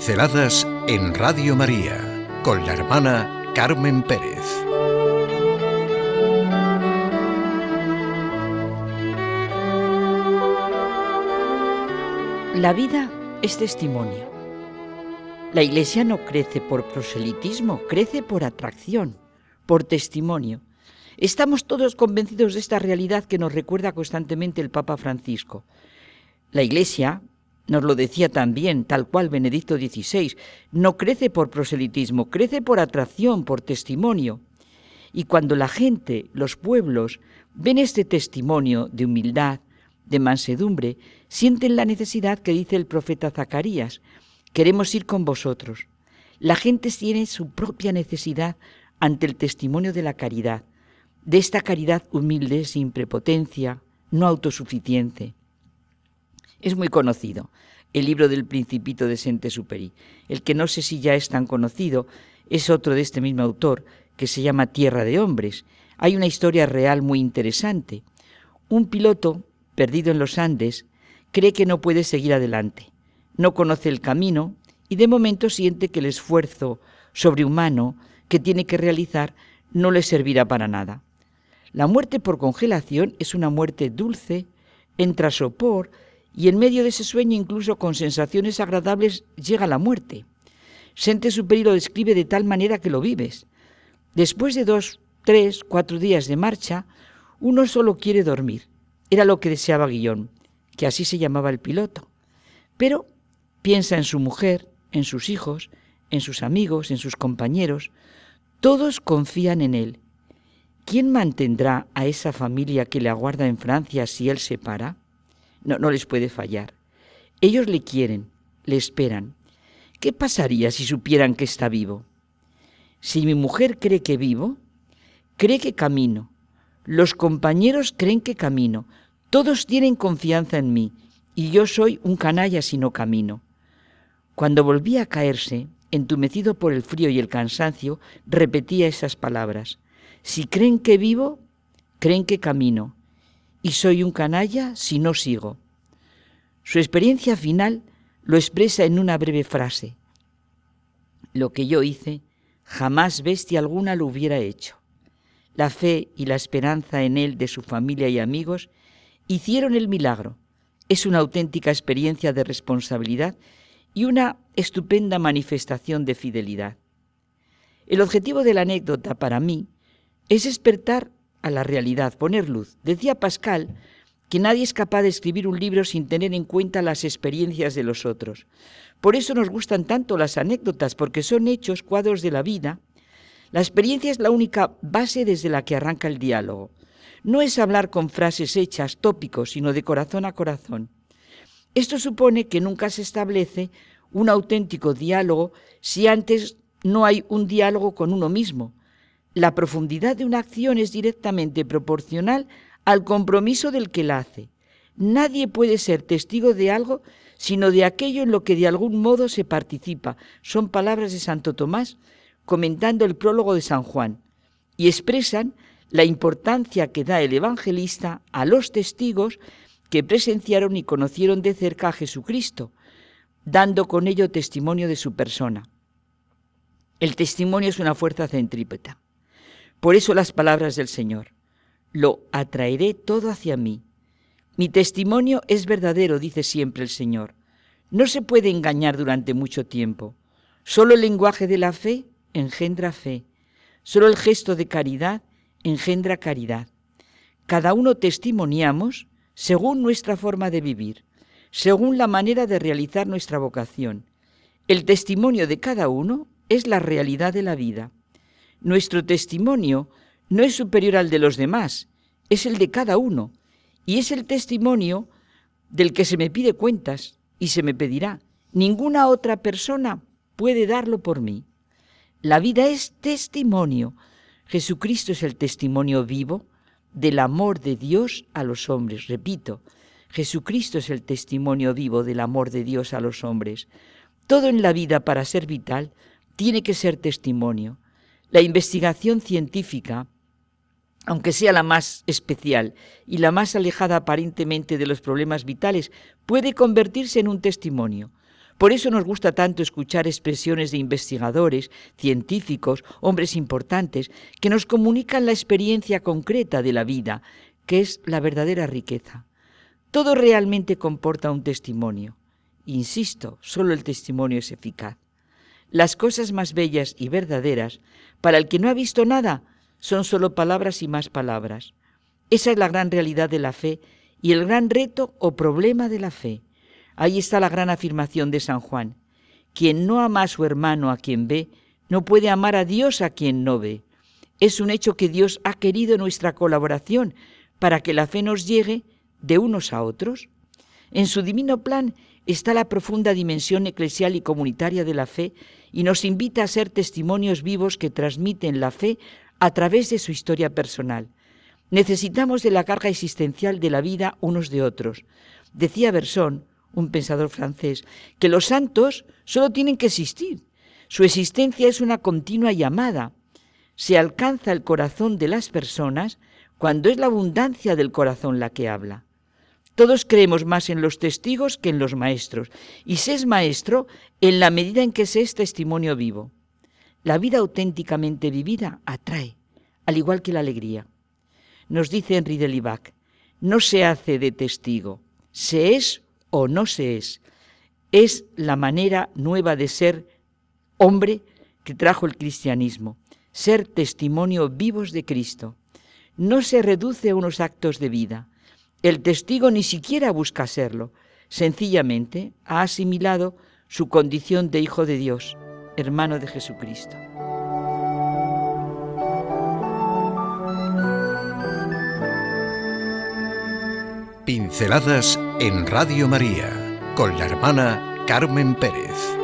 Pinceladas en Radio María con la hermana Carmen Pérez. La vida es testimonio. La iglesia no crece por proselitismo, crece por atracción, por testimonio. Estamos todos convencidos de esta realidad que nos recuerda constantemente el Papa Francisco. La iglesia, nos lo decía también, tal cual Benedicto XVI, no crece por proselitismo, crece por atracción, por testimonio. Y cuando la gente, los pueblos, ven este testimonio de humildad, de mansedumbre, sienten la necesidad que dice el profeta Zacarías, queremos ir con vosotros. La gente tiene su propia necesidad ante el testimonio de la caridad, de esta caridad humilde, sin prepotencia, no autosuficiente. Es muy conocido el libro del Principito de Saint-Exupéry. El que no sé si ya es tan conocido es otro de este mismo autor que se llama Tierra de Hombres. Hay una historia real muy interesante. Un piloto, perdido en los Andes, cree que no puede seguir adelante. No conoce el camino y de momento siente que el esfuerzo sobrehumano que tiene que realizar no le servirá para nada. La muerte por congelación es una muerte dulce, entra sopor, y en medio de ese sueño, incluso con sensaciones agradables, llega la muerte. Sente Superi lo describe de tal manera que lo vives. Después de dos, tres, cuatro días de marcha, uno solo quiere dormir. Era lo que deseaba Guillón, que así se llamaba el piloto. Pero piensa en su mujer, en sus hijos, en sus amigos, en sus compañeros. Todos confían en él. ¿Quién mantendrá a esa familia que le aguarda en Francia si él se para? No, no les puede fallar. Ellos le quieren, le esperan. ¿Qué pasaría si supieran que está vivo? Si mi mujer cree que vivo, cree que camino. Los compañeros creen que camino. Todos tienen confianza en mí y yo soy un canalla si no camino. Cuando volvía a caerse, entumecido por el frío y el cansancio, repetía esas palabras. Si creen que vivo, creen que camino y soy un canalla si no sigo. Su experiencia final lo expresa en una breve frase. Lo que yo hice, jamás bestia alguna lo hubiera hecho. La fe y la esperanza en él de su familia y amigos hicieron el milagro. Es una auténtica experiencia de responsabilidad y una estupenda manifestación de fidelidad. El objetivo de la anécdota para mí es despertar a la realidad, poner luz. Decía Pascal que nadie es capaz de escribir un libro sin tener en cuenta las experiencias de los otros. Por eso nos gustan tanto las anécdotas, porque son hechos, cuadros de la vida. La experiencia es la única base desde la que arranca el diálogo. No es hablar con frases hechas, tópicos, sino de corazón a corazón. Esto supone que nunca se establece un auténtico diálogo si antes no hay un diálogo con uno mismo, la profundidad de una acción es directamente proporcional al compromiso del que la hace. Nadie puede ser testigo de algo sino de aquello en lo que de algún modo se participa. Son palabras de Santo Tomás comentando el prólogo de San Juan y expresan la importancia que da el evangelista a los testigos que presenciaron y conocieron de cerca a Jesucristo, dando con ello testimonio de su persona. El testimonio es una fuerza centrípeta. Por eso las palabras del Señor, lo atraeré todo hacia mí. Mi testimonio es verdadero, dice siempre el Señor. No se puede engañar durante mucho tiempo. Solo el lenguaje de la fe engendra fe. Solo el gesto de caridad engendra caridad. Cada uno testimoniamos según nuestra forma de vivir, según la manera de realizar nuestra vocación. El testimonio de cada uno es la realidad de la vida. Nuestro testimonio no es superior al de los demás, es el de cada uno, y es el testimonio del que se me pide cuentas y se me pedirá. Ninguna otra persona puede darlo por mí. La vida es testimonio. Jesucristo es el testimonio vivo del amor de Dios a los hombres. Repito, Jesucristo es el testimonio vivo del amor de Dios a los hombres. Todo en la vida para ser vital tiene que ser testimonio. La investigación científica, aunque sea la más especial y la más alejada aparentemente de los problemas vitales, puede convertirse en un testimonio, Por eso nos gusta tanto escuchar expresiones de investigadores, científicos, hombres importantes, que nos comunican la experiencia concreta de la vida, que es la verdadera riqueza. Todo realmente comporta un testimonio. Insisto, solo el testimonio es eficaz. Las cosas más bellas y verdaderas, para el que no ha visto nada, son solo palabras y más palabras. Esa es la gran realidad de la fe y el gran reto o problema de la fe. Ahí está la gran afirmación de San Juan. Quien no ama a su hermano a quien ve, no puede amar a Dios a quien no ve. Es un hecho que Dios ha querido nuestra colaboración para que la fe nos llegue de unos a otros. En su divino plan está la profunda dimensión eclesial y comunitaria de la fe y nos invita a ser testimonios vivos que transmiten la fe a través de su historia personal. Necesitamos de la carga existencial de la vida unos de otros. Decía Bersón, un pensador francés, que los santos solo tienen que existir. Su existencia es una continua llamada. Se alcanza el corazón de las personas cuando es la abundancia del corazón la que habla. Todos creemos más en los testigos que en los maestros, y se es maestro en la medida en que se es testimonio vivo. La vida auténticamente vivida atrae, al igual que la alegría. Nos dice Henri de Libac, no se hace de testigo, se es o no se es. Es la manera nueva de ser hombre que trajo el cristianismo, ser testimonio vivos de Cristo. No se reduce a unos actos de vida. El testigo ni siquiera busca serlo, sencillamente ha asimilado su condición de hijo de Dios, hermano de Jesucristo. Pinceladas en Radio María con la hermana Carmen Pérez.